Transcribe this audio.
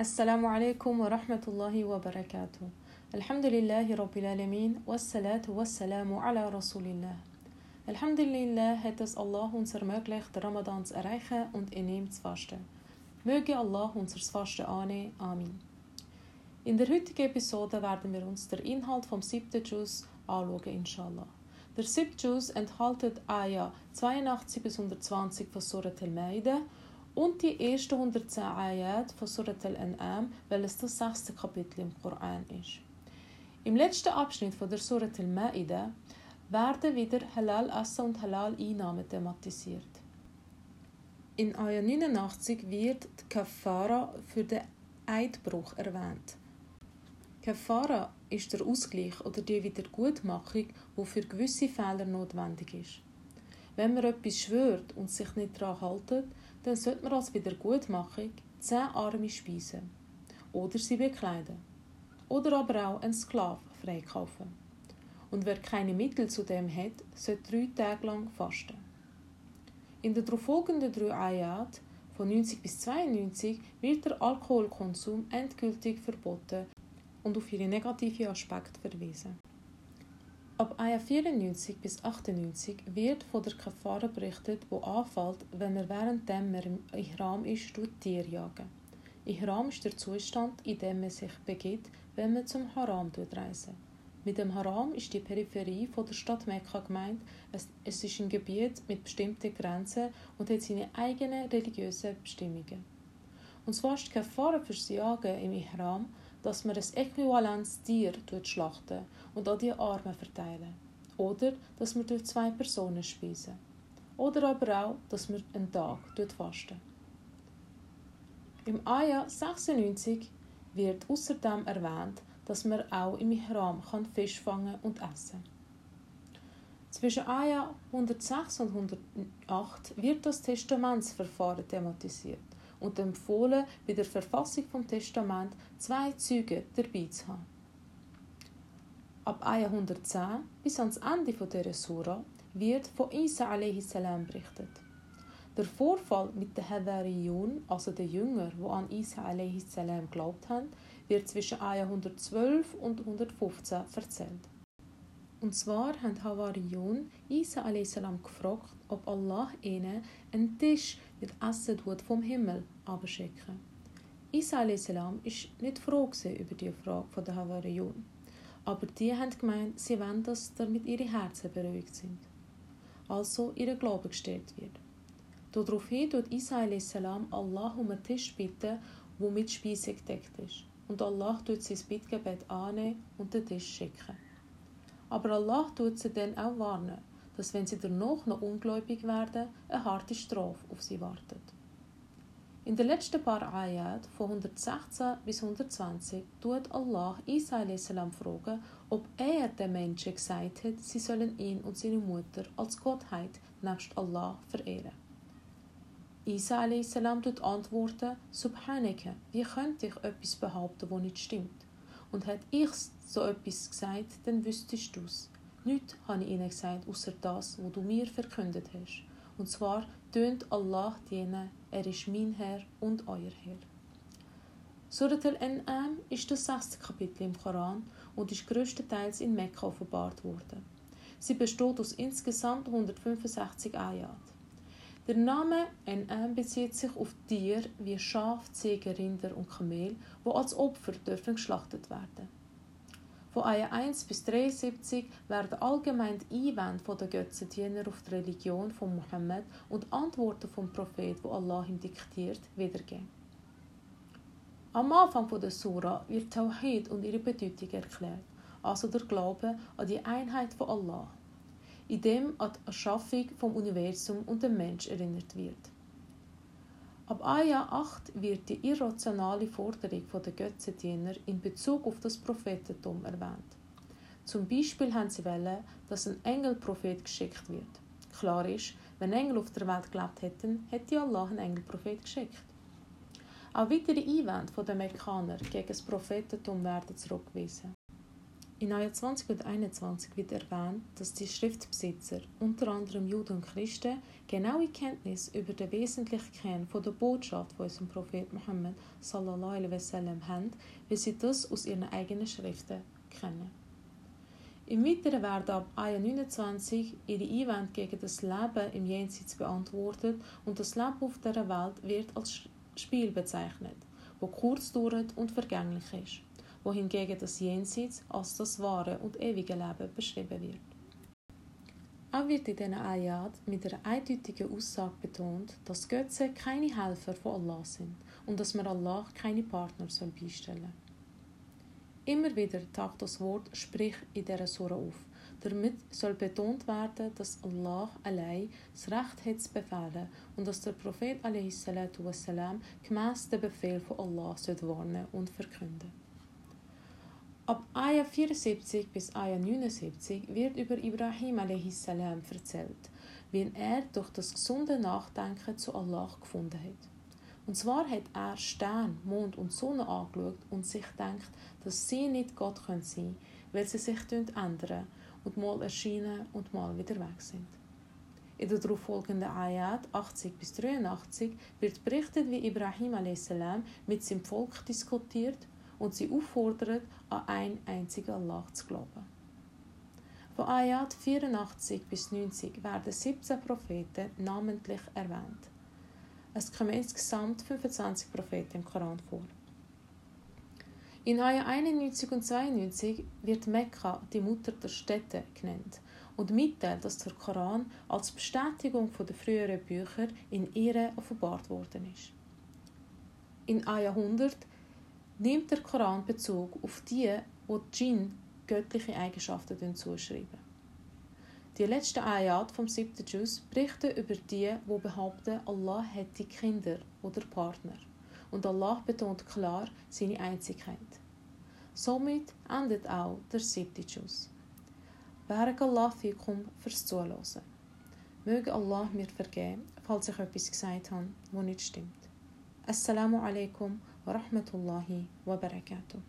السلام عليكم ورحمة الله وبركاته الحمد لله رب العالمين والصلاة والسلام على رسول الله Alhamdulillah hat es Allah uns ermöglicht, Ramadan zu erreichen und in ihm zu fasten. Möge Allah unser Fasten annehmen. Amin. In der heutigen Episode werden wir uns den Inhalt vom siebten Juz anschauen, inshallah. Der siebte Juz enthält Ayah 82 bis 120 von Surat al-Ma'idah und die ersten 110 Ayat von Surat al-An'am, weil es das sechste Kapitel im Koran ist. Im letzten Abschnitt von der Surat al-Ma'idah werden wieder Halal Essen und Halal Einnahmen thematisiert. In Ayah 89 wird die Kafara für den Eidbruch erwähnt. Kafara ist der Ausgleich oder die Wiedergutmachung, die für gewisse Fehler notwendig ist. Wenn man etwas schwört und sich nicht daran hält, dann sollte man als Wiedergutmachung zehn Arme speisen oder sie bekleiden oder aber auch einen Sklav freikaufen. Und wer keine Mittel zu dem hat, sollte drei Tage lang fasten. In den darauffolgenden drei Ayat von 90 bis 92 wird der Alkoholkonsum endgültig verboten und auf ihre negativen Aspekte verwiesen. Ab Ayah 94 bis 98 wird von der Kafara berichtet, wo anfällt, wenn man währenddem man im Ihram ist, Tier jagen. Ihram ist der Zustand, in dem man sich begibt, wenn man zum Haram reisen. Mit dem Haram ist die Peripherie von der Stadt Mekka gemeint. Es, ist ein Gebiet mit bestimmten Grenzen und hat seine eigenen religiösen Bestimmungen. Und zwar ist die Kafara fürs Jagen im Ihram, dass man ein äquivalentes Tier schlachten und an die Arme verteilen. Oder dass man durch zwei Personen speisen. Oder aber auch, dass man einen Tag fasten. Im Ayah 96 wird außerdem erwähnt, dass man auch im Ihram kann Fisch fangen und essen Zwischen Ayah 106 und 108 wird das Testamentsverfahren thematisiert und empfohlen, bei der Verfassung vom Testament zwei Züge dabei zu haben. Ab Ayah 110 bis ans Ende dieser Sura wird von Isa a.s. berichtet. Der Vorfall mit den Havariyun, also den Jüngern, die an Isa a.s. geglaubt haben, wird zwischen Ayah 112 und 115 erzählt. Und zwar haben Havariyun Isa a.s. gefragt, ob Allah ihnen einen Tisch mit Essen vom Himmel abschicken. Isa a.s. war nicht froh über die Frage der Havariyun. Aber die haben gemeint, sie wollen, dass damit ihre Herzen beruhigt sind. Also ihr Glaube gestellt wird. Daraufhin tut Isa a.s. Allah um einen Tisch bitten, wo mit Speise gedeckt ist. Und Allah tut sein Bittgebet annehmen und den Tisch schicken. Aber Allah tut sie dann auch warnen, dass wenn sie danach noch ungläubig werden, eine harte Strafe auf sie wartet. In den letzten paar Ayat von 116 bis 120 tut Allah Isa a.s. fragen, ob er den Menschen gesagt hat, sie sollen ihn und seine Mutter als Gottheit nebst Allah verehren. Isa a.s. tut antworten, wie könnte ich etwas behaupten, wo nicht stimmt? Und hat ich so etwas gesagt, dann wüsstest du's. Nichts habe ich ihnen gesagt, außer das, was du mir verkündet hast. Und zwar tönt Allah dienen, er ist mein Herr und euer Herr. Surat al-An'am ist das sechste Kapitel im Koran und ist größtenteils in Mekka offenbart worden. Sie besteht aus insgesamt 165 Ayat. Der Name An'am bezieht sich auf Tiere wie Schaf, Ziegen, Rinder und Kamel, die als Opfer dürfen geschlachtet werden. Von Ayah 1 bis 73 werden allgemein die Einwände der Götzendiener auf die Religion von Mohammed und Antworten vom Prophet, wo Allah ihm diktiert, wiedergeben. Am Anfang der Sura wird Tawhid und ihre Bedeutung erklärt, also der Glaube an die Einheit von Allah, in dem an die Erschaffung vom Universum und dem Mensch erinnert wird. Ab Ayah 8 wird die irrationale Forderung der Götzendiener in Bezug auf das Prophetentum erwähnt. Zum Beispiel haben sie wollen, dass ein Engelprophet geschickt wird. Klar ist, wenn Engel auf der Welt gelebt hätten, hätte Allah einen Engelprophet geschickt. Auch weitere Einwände der Mekkaner gegen das Prophetentum werden zurückgewiesen. In Ayah 20 und 21 wird erwähnt, dass die Schriftbesitzer, unter anderem Juden und Christen, genaue Kenntnis über den wesentlichen Kern von der Botschaft von unserem Prophet alaihi wasallam haben, weil sie das aus ihren eigenen Schriften kennen. Im Weiteren werden ab Ayah 29 ihre Einwände gegen das Leben im Jenseits beantwortet und das Leben auf der Welt wird als Spiel bezeichnet, wo kurz dauert und vergänglich ist wohingegen das Jenseits als das wahre und ewige Leben beschrieben wird. Auch wird in diesen Ayat mit einer eindeutigen Aussage betont, dass Götze keine Helfer von Allah sind und dass man Allah keine Partner soll beistellen Immer wieder taucht das Wort Sprich in dieser Sura auf. Damit soll betont werden, dass Allah allein das Recht hat zu befehlen und dass der Prophet wassalam, gemäss dem Befehl von Allah warnen und verkünden Ab Ayah 74 bis Ayah 79 wird über Ibrahim a.s. erzählt, wie er durch das gesunde Nachdenken zu Allah gefunden hat. Und zwar hat er Stern, Mond und Sonne angeschaut und sich gedacht, dass sie nicht Gott können sein weil sie sich ändern und mal erscheinen und mal wieder weg sind. In der darauffolgenden Ayat 80 bis 83 wird berichtet, wie Ibrahim a.s. mit seinem Volk diskutiert und sie auffordert, an einen einzigen Allah zu glauben. Von Ayat 84 bis 90 werden 17 Propheten namentlich erwähnt. Es kommen insgesamt 25 Propheten im Koran vor. In Ayah 91 und 92 wird Mekka die Mutter der Städte genannt und mitteilt, dass der Koran als Bestätigung der früheren Bücher in ihr offenbart worden ist. In Ayah 100 nimmt der Koran Bezug auf die, wo die Djinn göttliche Eigenschaften zuschreiben. Die letzte Ayat vom siebten Juz berichten über die, wo behaupten, Allah hätte Kinder oder Partner. Und Allah betont klar seine Einzigkeit. Somit endet auch der siebte Juz. Barakallah fikum fürs Zuhören. Möge Allah mir vergeben, falls ich etwas gesagt habe, wo nicht stimmt. Assalamu alaikum ورحمة الله وبركاته.